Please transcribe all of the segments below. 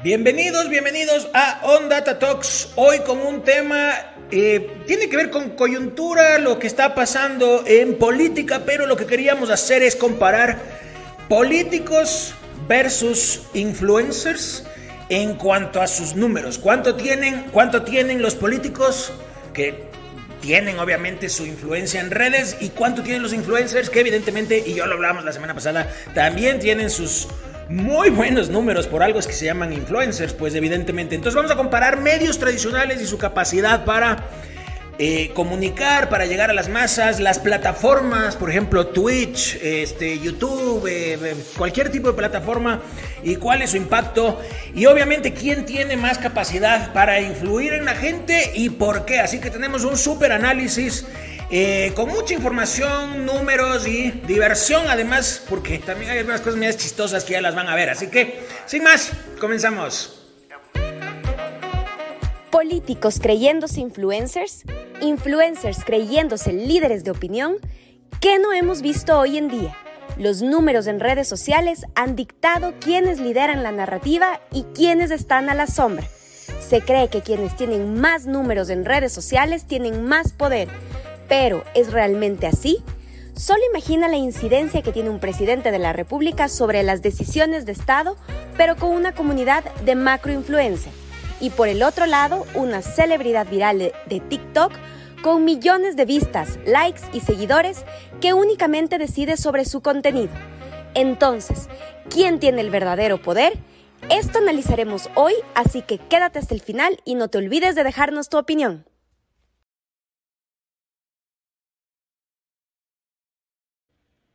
Bienvenidos, bienvenidos a On Data Talks. Hoy con un tema eh, tiene que ver con coyuntura, lo que está pasando en política, pero lo que queríamos hacer es comparar políticos versus influencers en cuanto a sus números. ¿Cuánto tienen, cuánto tienen los políticos que tienen obviamente su influencia en redes y cuánto tienen los influencers que evidentemente, y yo lo hablamos la semana pasada, también tienen sus muy buenos números, por algo que se llaman influencers, pues evidentemente. Entonces vamos a comparar medios tradicionales y su capacidad para eh, comunicar, para llegar a las masas, las plataformas, por ejemplo Twitch, este, YouTube, eh, eh, cualquier tipo de plataforma y cuál es su impacto y obviamente quién tiene más capacidad para influir en la gente y por qué. Así que tenemos un super análisis. Con mucha información, números y diversión además, porque también hay algunas cosas más chistosas que ya las van a ver. Así que, sin más, comenzamos. Políticos creyéndose influencers, influencers creyéndose líderes de opinión, ¿qué no hemos visto hoy en día? Los números en redes sociales han dictado quiénes lideran la narrativa y quiénes están a la sombra. Se cree que quienes tienen más números en redes sociales tienen más poder, pero ¿es realmente así? Solo imagina la incidencia que tiene un presidente de la República sobre las decisiones de Estado, pero con una comunidad de macroinfluencia y por el otro lado una celebridad viral de, TikTok con millones de vistas, likes y seguidores que únicamente decide sobre su contenido. Entonces, ¿quién tiene el verdadero poder? Esto analizaremos hoy, así que quédate hasta el final y no te olvides de dejarnos tu opinión.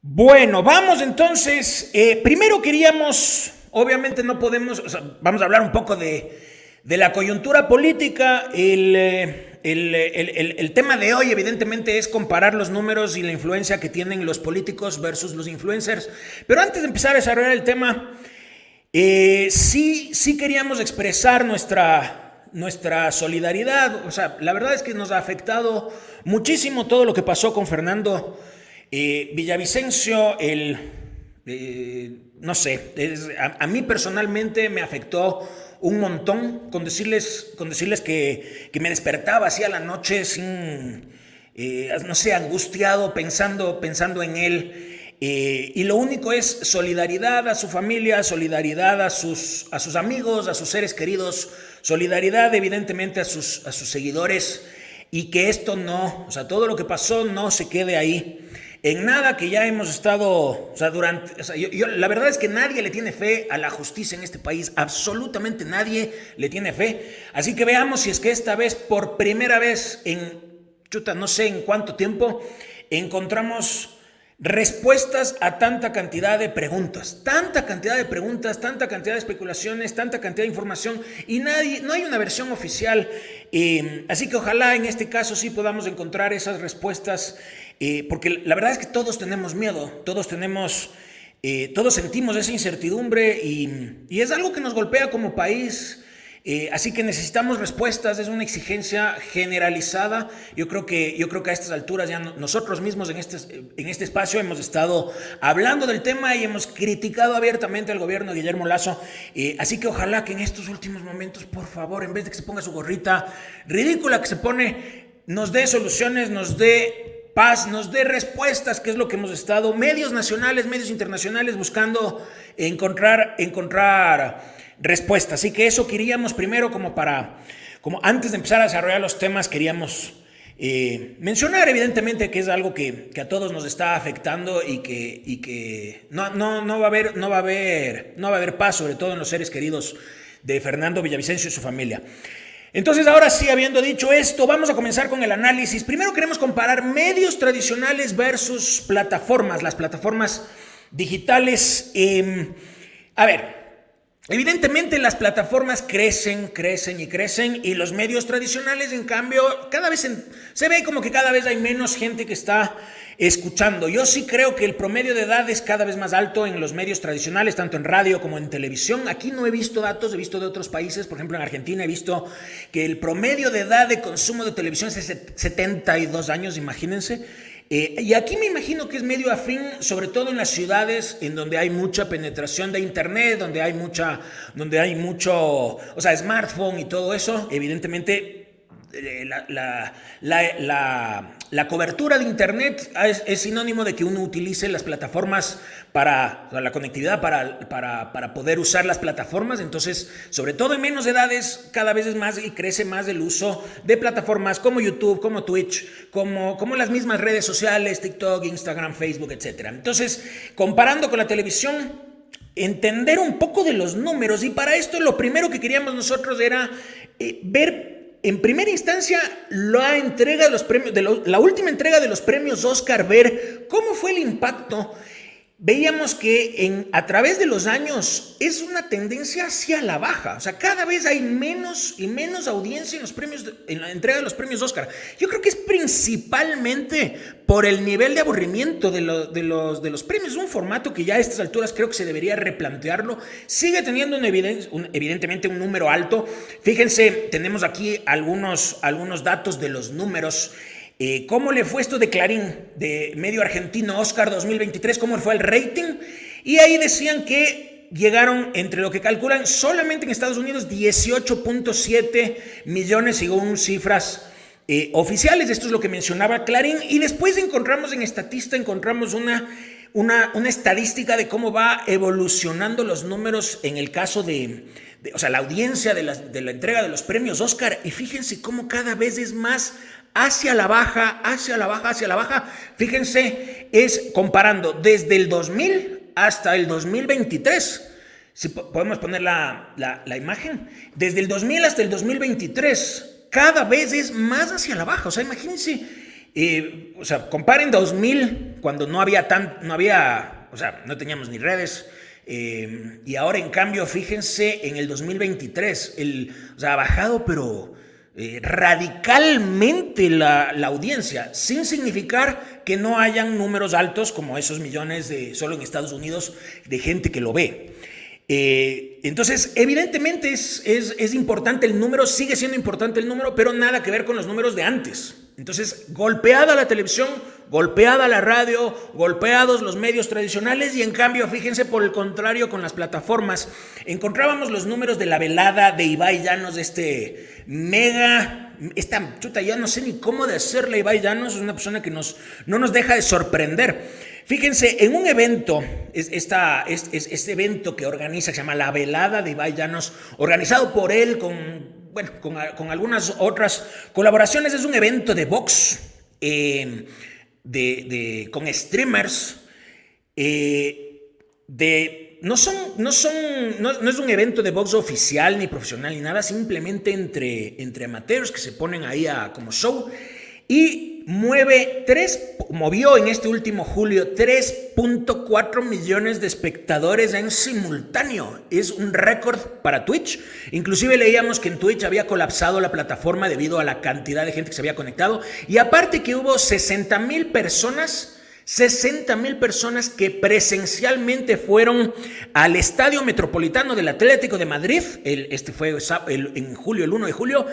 Bueno, vamos entonces. Eh, primero queríamos, obviamente no podemos, vamos a hablar un poco de, la coyuntura política, eh, el, el, tema de hoy evidentemente es comparar los números y la influencia que tienen los políticos versus los influencers. Pero antes de empezar a desarrollar el tema, eh, sí, sí queríamos expresar nuestra, nuestra solidaridad. O sea, la verdad es que nos ha afectado muchísimo todo lo que pasó con Fernando eh, Villavicencio, el... no sé, a mí personalmente me afectó un montón con decirles, con decirles que, me despertaba así a la noche sin, eh, no sé, angustiado, pensando, pensando en él. Eh, y lo único es solidaridad a su familia, solidaridad a sus, a sus amigos, a sus seres queridos, solidaridad evidentemente a sus, a sus seguidores y que esto no, o sea, todo lo que pasó no se quede ahí en nada que ya hemos estado, o sea, durante, o sea, yo, la verdad es que nadie le tiene fe a la justicia en este país, absolutamente nadie le tiene fe. Así que veamos si es que esta vez, por primera vez en, chuta, no sé en cuánto tiempo, encontramos respuestas a tanta cantidad de preguntas, tanta cantidad de preguntas, tanta cantidad de especulaciones, tanta cantidad de información y nadie, no hay una versión oficial. Eh, así que ojalá en este caso sí podamos encontrar esas respuestas eh, porque la verdad es que todos tenemos miedo, todos tenemos, eh, todos sentimos esa incertidumbre y, es algo que nos golpea como país. Eh, así que necesitamos respuestas, es una exigencia generalizada. Yo creo que, yo creo que a estas alturas ya nosotros mismos en este, en este espacio hemos estado hablando del tema y hemos criticado abiertamente al gobierno de Guillermo Lazo. así que ojalá que en estos últimos momentos, por favor, en vez de que se ponga su gorrita ridícula que se pone, nos dé soluciones, nos dé paz, nos dé respuestas, que es lo que hemos estado, medios nacionales, medios internacionales, buscando encontrar, encontrar respuestas. Así que eso queríamos primero como para, como antes de empezar a desarrollar los temas, queríamos eh, mencionar evidentemente que es algo que, a todos nos está afectando y que, y que no, no, no, va a haber, no, va a haber, no va a haber paz, sobre todo en los seres queridos de Fernando Villavicencio y su familia. Entonces, ahora sí, habiendo dicho esto, vamos a comenzar con el análisis. Primero queremos comparar medios tradicionales versus plataformas, las plataformas digitales. Em, a ver, Evidentemente las plataformas crecen, crecen y crecen y los medios tradicionales en cambio cada vez se ve como que cada vez hay menos gente que está escuchando. Yo sí creo que el promedio de edad es cada vez más alto en los medios tradicionales, tanto en radio como en televisión. Aquí no he visto datos, he visto de otros países, por ejemplo en Argentina he visto que el promedio de edad de consumo de televisión es de 72 años, imagínense. Eh, y aquí me imagino que es medio afín, sobre todo en las ciudades en donde hay mucha penetración de internet, donde hay mucha, donde hay mucho, o sea, smartphone y todo eso. Evidentemente, eh, la, cobertura de Internet es, sinónimo de que uno utilice las plataformas para la conectividad, para, para, poder usar las plataformas. Entonces, sobre todo en menos edades, cada vez es más y crece más el uso de plataformas como YouTube, como Twitch, como, como las mismas redes sociales, TikTok, Instagram, Facebook, etc. Entonces, comparando con la televisión, entender un poco de los números y para esto lo primero que queríamos nosotros era eh, ver en primera instancia, la entrega de los premios, la última entrega de los premios Oscar, ver cómo fue el impacto veíamos que a través de los años es una tendencia hacia la baja. O sea, cada vez hay menos y menos audiencia en, los premios, en la entrega de los premios Oscar. Yo creo que es principalmente por el nivel de aburrimiento de, los, de los premios. Un formato que ya a estas alturas creo que se debería replantearlo. Sigue teniendo evidentemente un número alto. Fíjense, tenemos aquí algunos datos de los números. Eh, ¿Cómo le fue esto de Clarín, de medio argentino Oscar 2023? ¿Cómo fue el rating? Y ahí decían que llegaron entre lo que calculan solamente en Estados Unidos 18.7 millones según cifras eh, oficiales. Esto es lo que mencionaba Clarín. Y después encontramos en Estatista, encontramos una, una, estadística de cómo va evolucionando los números en el caso de, o sea, la audiencia de la, de la entrega de los premios Oscar. Y fíjense cómo cada vez es más hacia la baja, hacia la baja, hacia la baja. Fíjense, es comparando desde el 2000 hasta el 2023. Si podemos poner la, imagen, desde el 2000 hasta el 2023, cada vez es más hacia la baja. O sea, imagínense, eh, o sea, comparen 2000 cuando no había tan, no había, o sea, no teníamos ni redes. Eh, y ahora, en cambio, fíjense en el 2023, el, o sea, ha bajado, pero eh, radicalmente la, audiencia, sin significar que no hayan números altos como esos millones de solo en Estados Unidos de gente que lo ve. Eh, entonces, evidentemente es, es, es importante el número, sigue siendo importante el número, pero nada que ver con los números de antes. Entonces, golpeada la televisión, golpeada la radio, golpeados los medios tradicionales y en cambio, fíjense por el contrario con las plataformas, encontrábamos los números de la velada de Ibai Llanos, de este mega, esta chuta, ya no sé ni cómo de hacerle Ibai Llanos, es una persona que nos, no nos deja de sorprender. Fíjense, en un evento, esta, este evento que organiza, se llama La Velada de Ibai Llanos, organizado por él con bueno, con, algunas otras colaboraciones. Es un evento de box eh, de, con streamers. Eh, de, no, son, no, son, no, es un evento de box oficial ni profesional ni nada, simplemente entre, entre amateurs que se ponen ahí a, como show. Y mueve 3, movió en este último julio 3.4 millones de espectadores en simultáneo. Es un récord para Twitch. Inclusive leíamos que en Twitch había colapsado la plataforma debido a la cantidad de gente que se había conectado. Y aparte que hubo 60 mil personas. 60 mil personas que presencialmente fueron al Estadio Metropolitano del Atlético de Madrid, este fue en julio, el 1 de julio,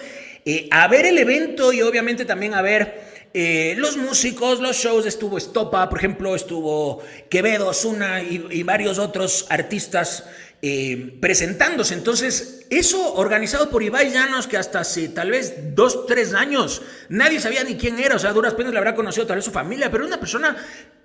eh, a ver el evento y obviamente también a ver eh, los músicos, los shows, estuvo Estopa, por ejemplo, estuvo Quevedo, Osuna y, varios otros artistas eh, presentándose. Entonces, eso organizado por Ibai Llanos, que hasta hace tal vez dos, tres años nadie sabía ni quién era, o sea, duras penas le habrá conocido tal vez su familia, pero una persona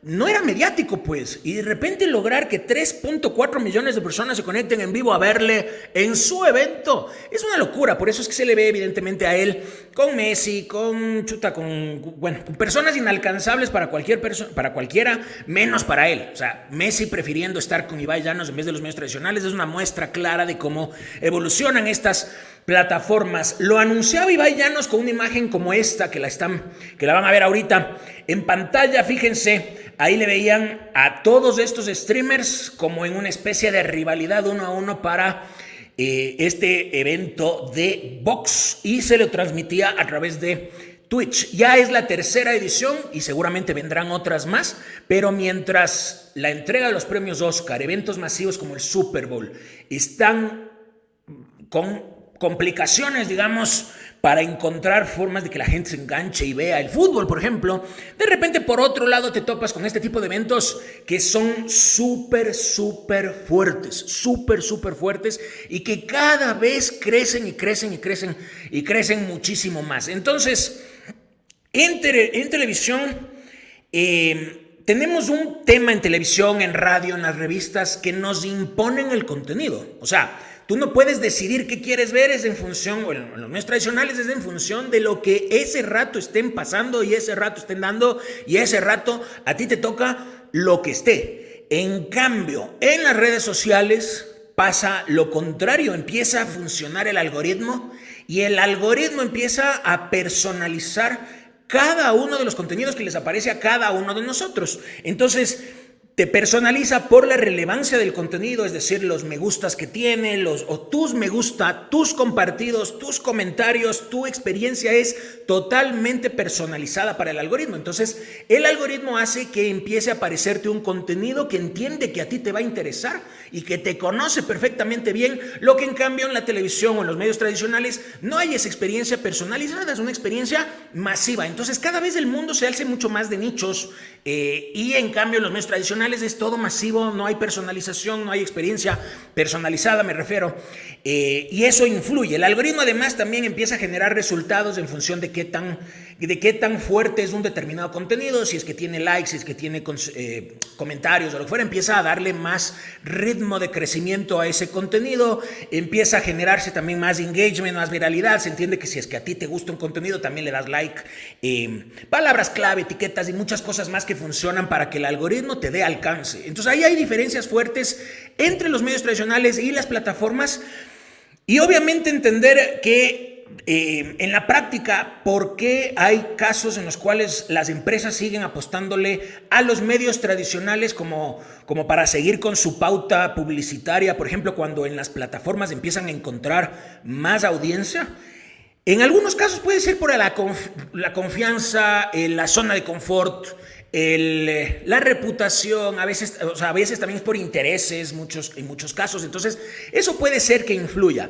no era mediático, pues. Y de repente lograr que 3.4 millones de personas se conecten en vivo a verle en su evento es una locura. Por eso es que se le ve evidentemente a él con Messi, con Chuta, con, bueno, personas inalcanzables para cualquier persona, para cualquiera, menos para él. O sea, Messi prefiriendo estar con Ibai Llanos en vez de los medios tradicionales es una muestra clara de cómo evolucionan estas plataformas. Lo anunciaba Ibai Llanos con una imagen como esta que la están, que la van a ver ahorita en pantalla. Fíjense Ahí le veían a todos estos streamers como en una especie de rivalidad uno a uno para eh, este evento de box y se lo transmitía a través de Twitch. Ya es la tercera edición y seguramente vendrán otras más, pero mientras la entrega de los premios Oscar, eventos masivos como el Super Bowl, están con complicaciones, digamos, para encontrar formas de que la gente se enganche y vea el fútbol, por ejemplo. De repente, por otro lado, te topas con este tipo de eventos que son súper, súper fuertes, súper, súper fuertes y que cada vez crecen y crecen y crecen y crecen muchísimo más. Entonces, en, televisión... Eh, tenemos un tema en televisión, en radio, en las revistas que nos imponen el contenido. O sea, tú no puedes decidir qué quieres ver, es en función, o en los medios tradicionales es en función de lo que ese rato estén pasando y ese rato estén dando y ese rato a ti te toca lo que esté. En cambio, en las redes sociales pasa lo contrario, empieza a funcionar el algoritmo y el algoritmo empieza a personalizar cada uno de los contenidos que les aparece a cada uno de nosotros. Entonces, te personaliza por la relevancia del contenido, es decir, los me gustas que tiene, los o tus me gusta, tus compartidos, tus comentarios, tu experiencia es totalmente personalizada para el algoritmo. Entonces, el algoritmo hace que empiece a aparecerte un contenido que entiende que a ti te va a interesar y que te conoce perfectamente bien, lo que en cambio en la televisión o en los medios tradicionales no hay esa experiencia personalizada, es una experiencia masiva. Entonces, cada vez el mundo se hace mucho más de nichos eh, y en cambio en los medios tradicionales es todo masivo, no hay personalización, no hay experiencia personalizada, me refiero. Eh, y eso influye. El algoritmo además también empieza a generar resultados en función de qué tan, de qué tan fuerte es un determinado contenido, si es que tiene likes, si es que tiene eh, comentarios o lo que fuera, empieza a darle más ritmo de crecimiento a ese contenido, empieza a generarse también más engagement, más viralidad. Se entiende que si es que a ti te gusta un contenido, también le das like. Eh, palabras clave, etiquetas y muchas cosas más que funcionan para que el algoritmo te dé al alcance. Entonces ahí hay diferencias fuertes entre los medios tradicionales y las plataformas y obviamente entender que eh, en la práctica, ¿por qué hay casos en los cuales las empresas siguen apostándole a los medios tradicionales como, como para seguir con su pauta publicitaria? Por ejemplo, cuando en las plataformas empiezan a encontrar más audiencia. En algunos casos puede ser por la, la confianza, la zona de confort, el, la reputación, a veces, o sea, a veces también es por intereses, muchos, en muchos casos. Entonces, eso puede ser que influya.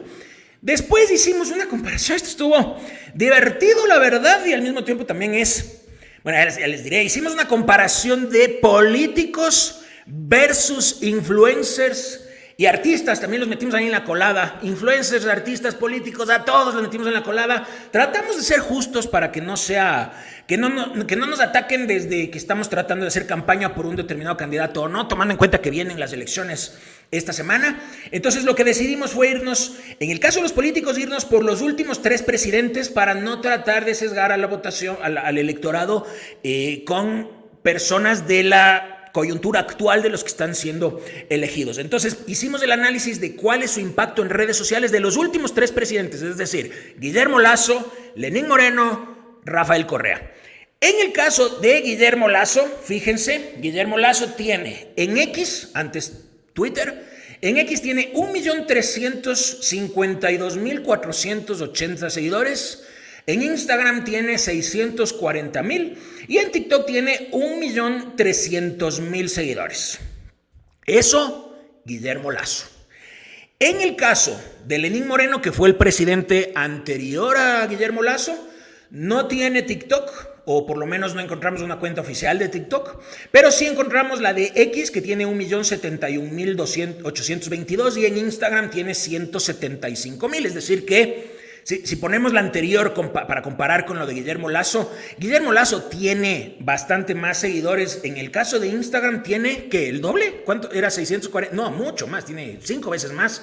Después hicimos una comparación, esto estuvo divertido, la verdad, y al mismo tiempo también es, bueno, ya les diré, hicimos una comparación de políticos versus influencers y artistas, también los metimos ahí en la colada. Influencers, artistas, políticos, a todos los metimos en la colada. Tratamos de ser justos para que no sea, que no, que no nos ataquen desde que estamos tratando de hacer campaña por un determinado candidato o no, tomando en cuenta que vienen las elecciones esta semana. Entonces lo que decidimos fue irnos, en el caso de los políticos, irnos por los últimos tres presidentes para no tratar de sesgar a la votación, al, electorado eh, con personas de la coyuntura actual de los que están siendo elegidos. Entonces, hicimos el análisis de cuál es su impacto en redes sociales de los últimos tres presidentes, es decir, Guillermo Lazo, Lenín Moreno, Rafael Correa. En el caso de Guillermo Lazo, fíjense, Guillermo Lazo tiene en X, antes Twitter, en X tiene 1.352.480 seguidores, en Instagram tiene 640 mil y en TikTok tiene 1.300.000 seguidores. Eso, Guillermo Lazo. En el caso de Lenín Moreno, que fue el presidente anterior a Guillermo Lazo, no tiene TikTok, o por lo menos no encontramos una cuenta oficial de TikTok, pero sí encontramos la de X, que tiene 1.071.822 y en Instagram tiene 175.000, es decir que si, ponemos la anterior para comparar con lo de Guillermo Lazo, Guillermo Lazo tiene bastante más seguidores. En el caso de Instagram, tiene que el doble. ¿Cuánto? Era 640. No, mucho más, tiene cinco veces más.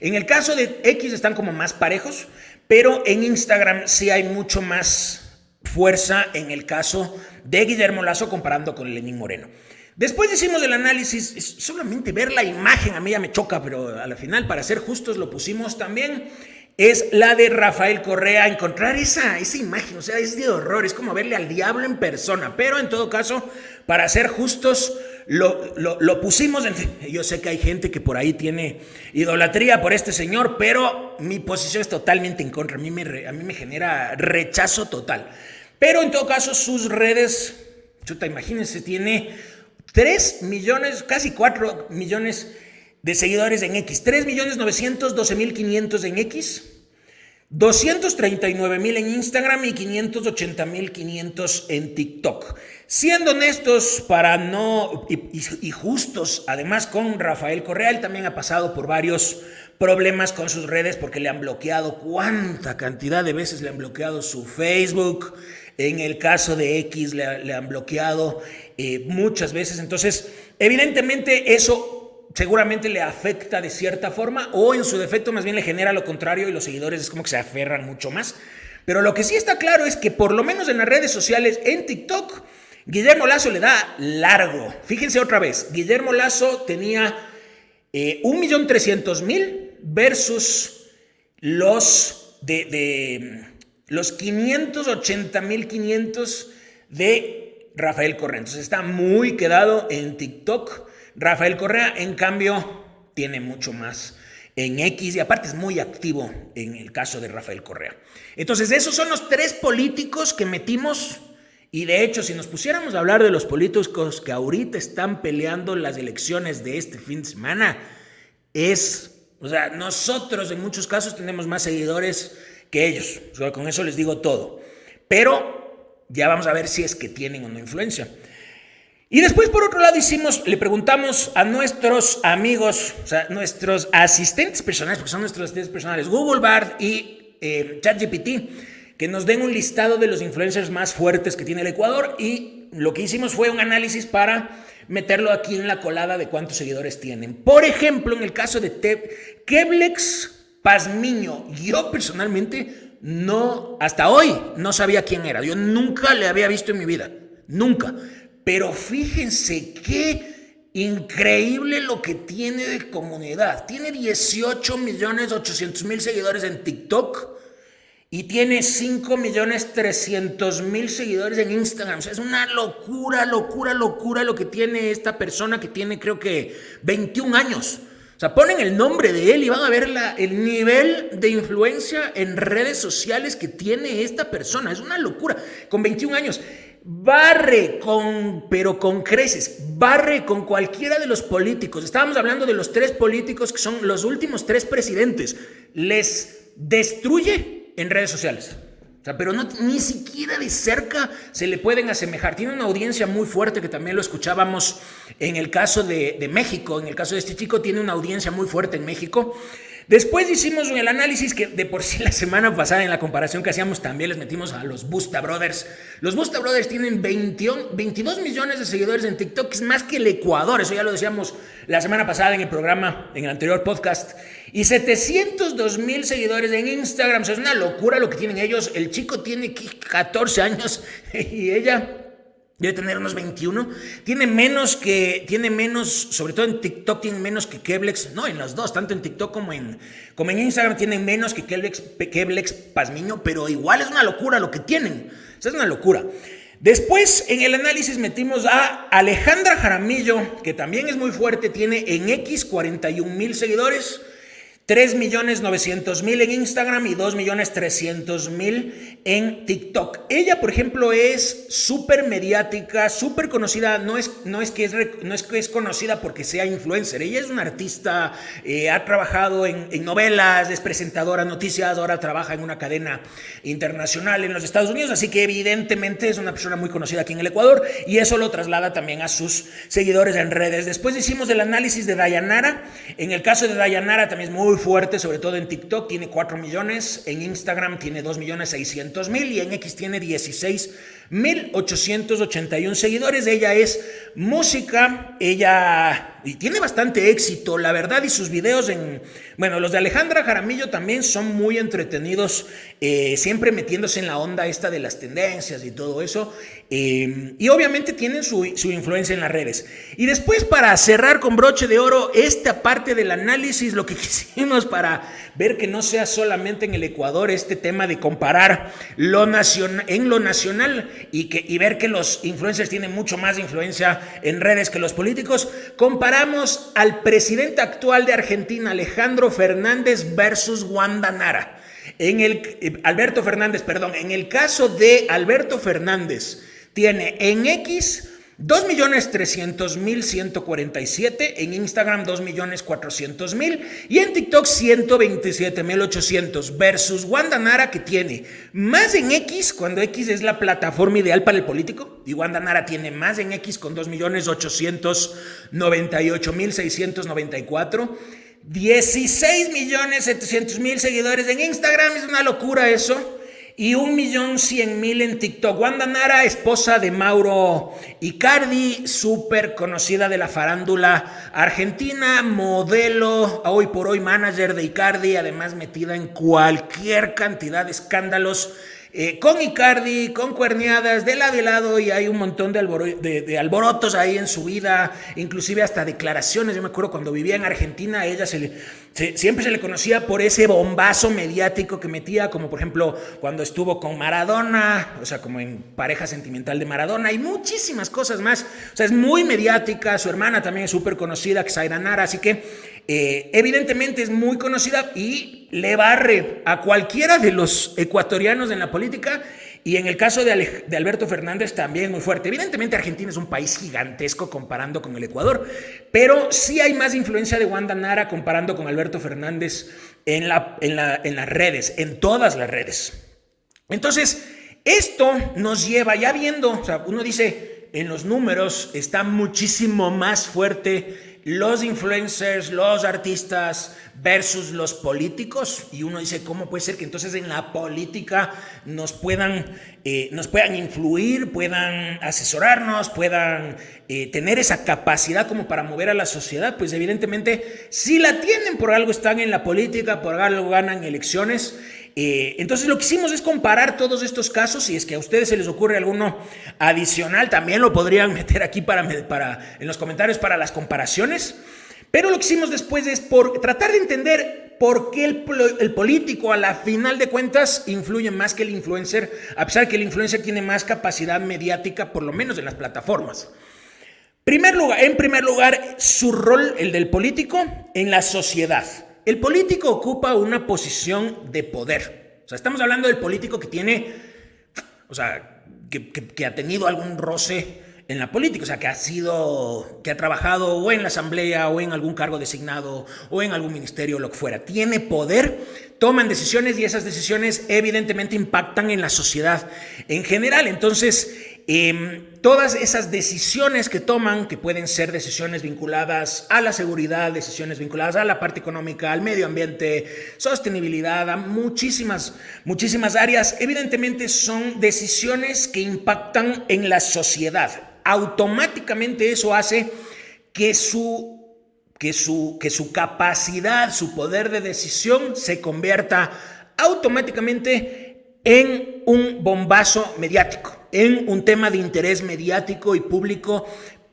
En el caso de X están como más parejos, pero en Instagram sí hay mucho más fuerza en el caso de Guillermo Lazo comparando con Lenín Moreno. Después hicimos el análisis, solamente ver la imagen a mí ya me choca, pero al final, para ser justos, lo pusimos también es la de Rafael Correa. Encontrar esa, esa imagen, o sea, es de horror, es como verle al diablo en persona. Pero en todo caso, para ser justos, lo, lo, pusimos. En, yo sé que hay gente que por ahí tiene idolatría por este señor, pero mi posición es totalmente en contra. A mí me, a mí me genera rechazo total. Pero en todo caso, sus redes, chuta, imagínense, tiene 3 millones, casi 4 millones de seguidores en X. 3 millones 912 mil 500 en X. 239 mil en Instagram y 580 mil 500 en TikTok. Siendo honestos para no y, justos, además con Rafael Correa, él también ha pasado por varios problemas con sus redes porque le han bloqueado cuánta cantidad de veces le han bloqueado su Facebook. En el caso de X le, han bloqueado eh, muchas veces. Entonces, evidentemente eso seguramente le afecta de cierta forma o en su defecto más bien le genera lo contrario y los seguidores es como que se aferran mucho más. Pero lo que sí está claro es que por lo menos en las redes sociales, en TikTok, Guillermo Lazo le da largo. Fíjense otra vez, Guillermo Lazo tenía eh, 1.300.000 versus los de, de los 580.500 de Rafael Correa. Entonces está muy quedado en TikTok. Rafael Correa, en cambio, tiene mucho más en X y aparte es muy activo en el caso de Rafael Correa. Entonces, esos son los tres políticos que metimos y de hecho, si nos pusiéramos a hablar de los políticos que ahorita están peleando las elecciones de este fin de semana, es, o sea, nosotros en muchos casos tenemos más seguidores que ellos. con eso les digo todo. Pero ya vamos a ver si es que tienen o no influencia. Y después, por otro lado, hicimos, le preguntamos a nuestros amigos, o sea, nuestros asistentes personales, porque son nuestros asistentes personales, Google Bard y eh, ChatGPT, que nos den un listado de los influencers más fuertes que tiene el Ecuador. Y lo que hicimos fue un análisis para meterlo aquí en la colada de cuántos seguidores tienen. Por ejemplo, en el caso de Te Keblex Pazmiño, yo personalmente no, hasta hoy no sabía quién era. Yo nunca le había visto en mi vida. Nunca. Pero fíjense qué increíble lo que tiene de comunidad. Tiene 18 millones 800 mil seguidores en TikTok y tiene 5 millones 300 mil seguidores en Instagram. O sea, es una locura, locura, locura lo que tiene esta persona que tiene creo que 21 años. O sea, ponen el nombre de él y van a ver la, el nivel de influencia en redes sociales que tiene esta persona. Es una locura. Con 21 años barre con, pero con creces, barre con cualquiera de los políticos. Estábamos hablando de los tres políticos que son los últimos tres presidentes. Les destruye en redes sociales. Pero ni siquiera de cerca se le pueden asemejar. Tiene una audiencia muy fuerte que también lo escuchábamos en el caso de, de México. En el caso de este chico tiene una audiencia muy fuerte en México. Después hicimos el análisis que de por sí la semana pasada en la comparación que hacíamos también les metimos a los Busta Brothers. Los Busta Brothers tienen 22 millones de seguidores en TikTok, es más que el Ecuador, eso ya lo decíamos la semana pasada en el programa, en el anterior podcast. Y 702 mil seguidores en Instagram, es una locura lo que tienen ellos. El chico tiene 14 años y ella debe tener unos 21, tiene menos que, tiene menos, sobre todo en TikTok tiene menos que Keblex, no, en los dos, tanto en TikTok como en, como en Instagram tienen menos que Keblex, Keblex Pazmiño, pero igual es una locura lo que tienen, es una locura. Después en el análisis metimos a Alejandra Jaramillo, que también es muy fuerte, tiene en X 41 mil seguidores, 3 millones 900 mil en Instagram y 2 millones 300 mil en TikTok. Ella, por ejemplo, es súper mediática, súper conocida. No es, no, es que es, no es que es conocida porque sea influencer. Ella es una artista, eh, ha trabajado en, en, novelas, es presentadora, noticias, ahora trabaja en una cadena internacional en los Estados Unidos. Así que evidentemente es una persona muy conocida aquí en el Ecuador y eso lo traslada también a sus seguidores en redes. Después hicimos el análisis de Dayanara. En el caso de Dayanara también es muy fuerte, sobre todo en TikTok, tiene 4 millones, en Instagram tiene 2 millones 600 mil y en X tiene 16 mil 881 seguidores. Ella es música, ella tiene bastante éxito, la verdad, y sus videos en, bueno, los de Alejandra Jaramillo también son muy entretenidos, eh, siempre metiéndose en la onda esta de las tendencias y todo eso, eh, y obviamente tienen su, su, influencia en las redes. Y después, para cerrar con broche de oro esta parte del análisis, lo que quisimos para ver que no sea solamente en el Ecuador este tema de comparar lo nacional, en lo nacional y, que, y ver que los influencers tienen mucho más influencia en redes que los políticos, comparamos al presidente actual de Argentina, Alejandro Fernández, versus Wanda Nara. En el, eh, Alberto Fernández, perdón, en el caso de Alberto Fernández, tiene en X 2.300.147, en Instagram 2.400.000 y en TikTok 127.800 versus Wanda Nara que tiene más en X cuando X es la plataforma ideal para el político y Wanda Nara tiene más en X con 2.898.694. 16.700.000 seguidores en Instagram, es una locura eso y un millón cien mil en TikTok. Wanda Nara, esposa de Mauro Icardi, súper conocida de la farándula argentina, modelo, hoy por hoy manager de Icardi, además metida en cualquier cantidad de escándalos eh, con Icardi, con cuerneadas de lado y lado y hay un montón de, alborotos ahí en su vida, inclusive hasta declaraciones. Yo me acuerdo cuando vivía en Argentina, ella se siempre se le conocía por ese bombazo mediático que metía, como por ejemplo cuando estuvo con Maradona, o sea, como en pareja sentimental de Maradona y muchísimas cosas más. O sea, es muy mediática, su hermana también es súper conocida, Xaira Nara, así que eh, evidentemente es muy conocida y le barre a cualquiera de los ecuatorianos en la política. Y en el caso de, Alberto Fernández también muy fuerte. Evidentemente Argentina es un país gigantesco comparando con el Ecuador, pero sí hay más influencia de Wanda Nara comparando con Alberto Fernández en, en las redes, en todas las redes. Entonces, esto nos lleva, ya viendo, o sea, uno dice, en los números está muchísimo más fuerte los influencers, los artistas versus los políticos. Y uno dice, ¿cómo puede ser que entonces en la política nos puedan, eh, nos puedan influir, puedan asesorarnos, puedan eh, tener esa capacidad como para mover a la sociedad? Pues evidentemente, si la tienen, por algo están en la política, por algo ganan elecciones. Eh, entonces lo que hicimos es comparar todos estos casos y es que a ustedes se les ocurre alguno adicional, también lo podrían meter aquí para, para, en los comentarios para las comparaciones. Pero lo que hicimos después es por tratar de entender por qué el, el, político a la final de cuentas influye más que el influencer, a pesar que el influencer tiene más capacidad mediática, por lo menos en las plataformas. Primer lugar, en primer lugar, su rol, el del político, en la sociedad. El político ocupa una posición de poder. O sea, estamos hablando del político que tiene, o sea, que, ha tenido algún roce en la política, o sea, que ha sido, que ha trabajado o en la asamblea o en algún cargo designado o en algún ministerio lo que fuera. Tiene poder, toman decisiones y esas decisiones evidentemente impactan en la sociedad en general. Entonces, Em, todas esas decisiones que toman, que pueden ser decisiones vinculadas a la seguridad, decisiones vinculadas a la parte económica, al medio ambiente, sostenibilidad, a muchísimas, muchísimas áreas, evidentemente son decisiones que impactan en la sociedad. Automáticamente eso hace que su, que su, que su capacidad, su poder de decisión se convierta automáticamente en un bombazo mediático en un tema de interés mediático y público,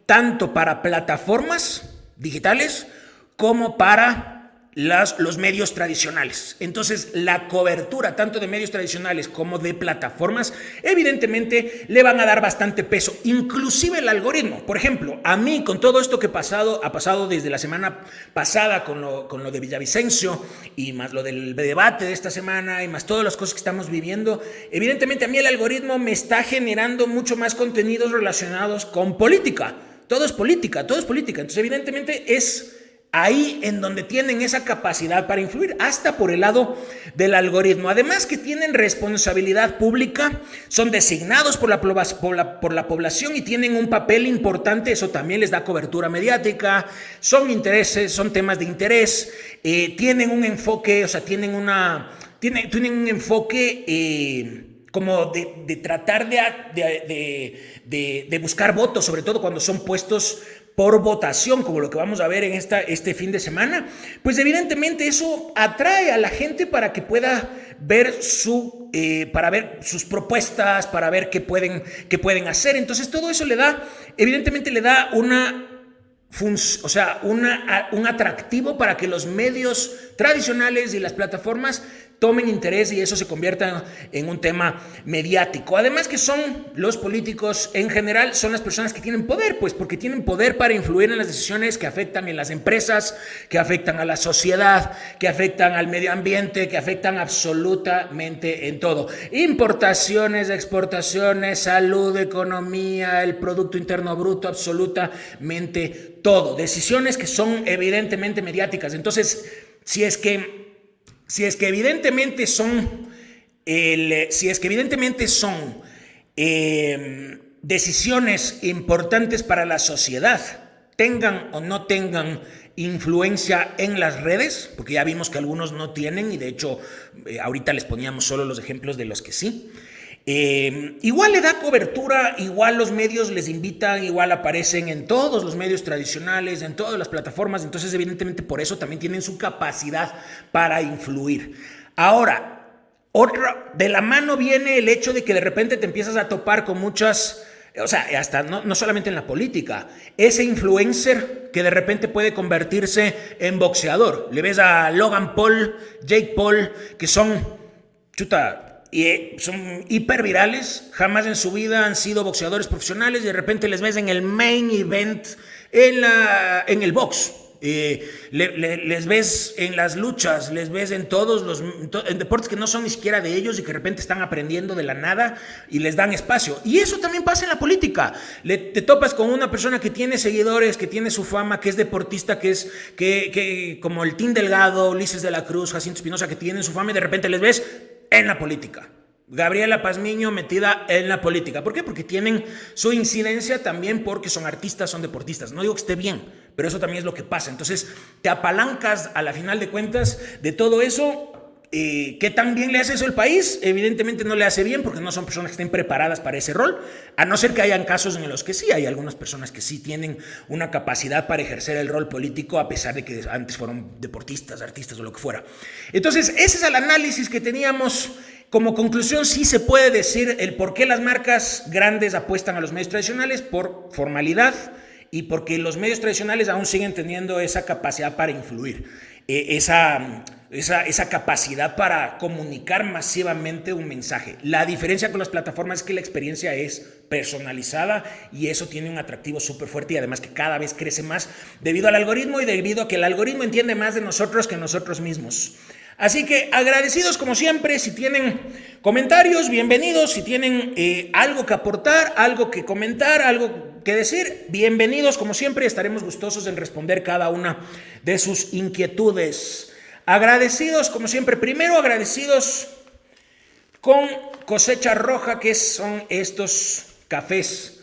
tanto para plataformas digitales como para los medios tradicionales. Entonces, la cobertura tanto de medios tradicionales como de plataformas, evidentemente le van a dar bastante peso, inclusive el algoritmo. Por ejemplo, a mí con todo esto que ha pasado, ha pasado desde la semana pasada con lo, con lo de Villavicencio y más lo del debate de esta semana y más todas las cosas que estamos viviendo, evidentemente a mí el algoritmo me está generando mucho más contenidos relacionados con política. Todo es política, todo es política. Entonces, evidentemente es ahí en donde tienen esa capacidad para influir, hasta por el lado del algoritmo. Además que tienen responsabilidad pública, son designados por la, población y tienen un papel importante, eso también les da cobertura mediática, son intereses, son temas de interés, eh, tienen un enfoque, o sea, tienen una... Tienen, un enfoque eh, como de, tratar de, de, buscar votos, sobre todo cuando son puestos por votación, como lo que vamos a ver en esta, este fin de semana, pues evidentemente eso atrae a la gente para que pueda ver su, eh, para ver sus propuestas, para ver qué pueden, qué pueden hacer. Entonces todo eso le da, evidentemente le da una o sea, una, un atractivo para que los medios tradicionales y las plataformas tomen interés y eso se convierta en un tema mediático. Además que son los políticos en general, son las personas que tienen poder, pues porque tienen poder para influir en las decisiones que afectan en las empresas, que afectan a la sociedad, que afectan al medio ambiente, que afectan absolutamente en todo. Importaciones, exportaciones, salud, economía, el Producto Interno Bruto, absolutamente todo. Decisiones que son evidentemente mediáticas. Entonces, si es que si es que evidentemente son, si es que evidentemente son em, decisiones importantes para la sociedad, tengan o no tengan influencia en las redes, porque ya vimos que algunos no tienen y de hecho eh, ahorita les poníamos solo los ejemplos de los que sí. Em, igual le da cobertura, igual los medios les invitan, igual aparecen en todos los medios tradicionales, en todas las plataformas, entonces evidentemente por eso también tienen su capacidad para influir. Ahora, otra, de la mano viene el hecho de que de repente te empiezas a topar con muchas, o sea, hasta no, no solamente en la política, ese influencer que de repente puede convertirse en boxeador. Le ves a Logan Paul, Jake Paul, que son, chuta, y eh, son hipervirales, jamás en su vida han sido boxeadores profesionales y de repente les ves en el main event en, la, en el box. Les ves en las luchas, les ves en todos los deportes que no son ni siquiera de ellos y que de repente están aprendiendo de la nada y les dan espacio. Y eso también pasa en la política. Te topas con una persona que tiene seguidores, que tiene su fama, que es deportista, que es que, que como el Team Delgado, Ulises de la Cruz, Jacinto Espinosa, que tienen su fama y de repente les ves en la política. Gabriela Pazmiño metida en la política. ¿Por qué? Porque tienen su incidencia también porque son artistas, son deportistas. No digo que esté bien, pero eso también es lo que pasa. Entonces, te apalancas a la final de cuentas de todo eso. Eh, ¿Qué tan bien le hace eso el país? Evidentemente no le hace bien porque no son personas que estén preparadas para ese rol, a no ser que hayan casos en los que sí, hay algunas personas que sí tienen una capacidad para ejercer el rol político a pesar de que antes fueron deportistas, artistas o lo que fuera. Entonces, ese es el análisis que teníamos como conclusión, sí se puede decir el por qué las marcas grandes apuestan a los medios tradicionales por formalidad y porque los medios tradicionales aún siguen teniendo esa capacidad para influir, e, esa, esa, esa, capacidad para comunicar masivamente un mensaje. La diferencia con las plataformas es que la experiencia es personalizada y eso tiene un atractivo súper fuerte y además que cada vez crece más debido al algoritmo y debido a que el algoritmo entiende más de nosotros que nosotros mismos. Así que agradecidos como siempre, si tienen comentarios, bienvenidos, si tienen eh, algo que aportar, algo que comentar, algo que decir, bienvenidos como siempre, estaremos gustosos en responder cada una de sus inquietudes. Agradecidos como siempre, primero agradecidos con cosecha roja, que son estos cafés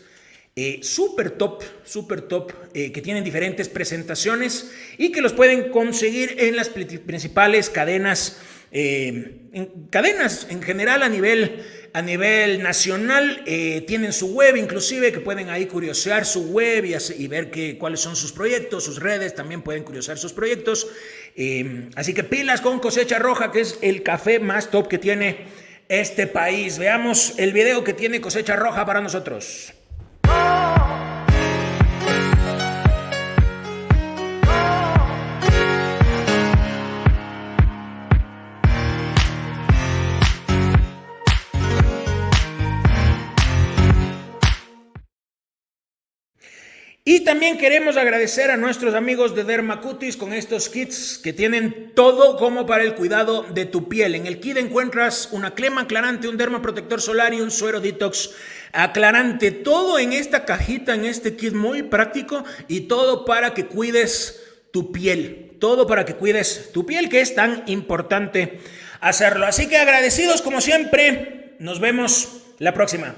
eh, super top, super top, eh, que tienen diferentes presentaciones y que los pueden conseguir en las principales cadenas, eh, en cadenas en general a nivel, a nivel nacional. tienen su web, inclusive, que pueden ahí curiosear su web y, ver cuáles son sus proyectos, sus redes, también pueden curiosear sus proyectos. así que pilas con cosecha roja, que es el café más top que tiene este país. Veamos el video que tiene cosecha roja para nosotros. Y también queremos agradecer a nuestros amigos de Dermacutis con estos kits que tienen todo como para el cuidado de tu piel. En el kit encuentras una crema aclarante, un dermaprotector solar y un suero detox aclarante. Todo en esta cajita, en este kit muy práctico y todo para que cuides tu piel. Todo para que cuides tu piel, que es tan importante hacerlo. Así que agradecidos como siempre. Nos vemos la próxima.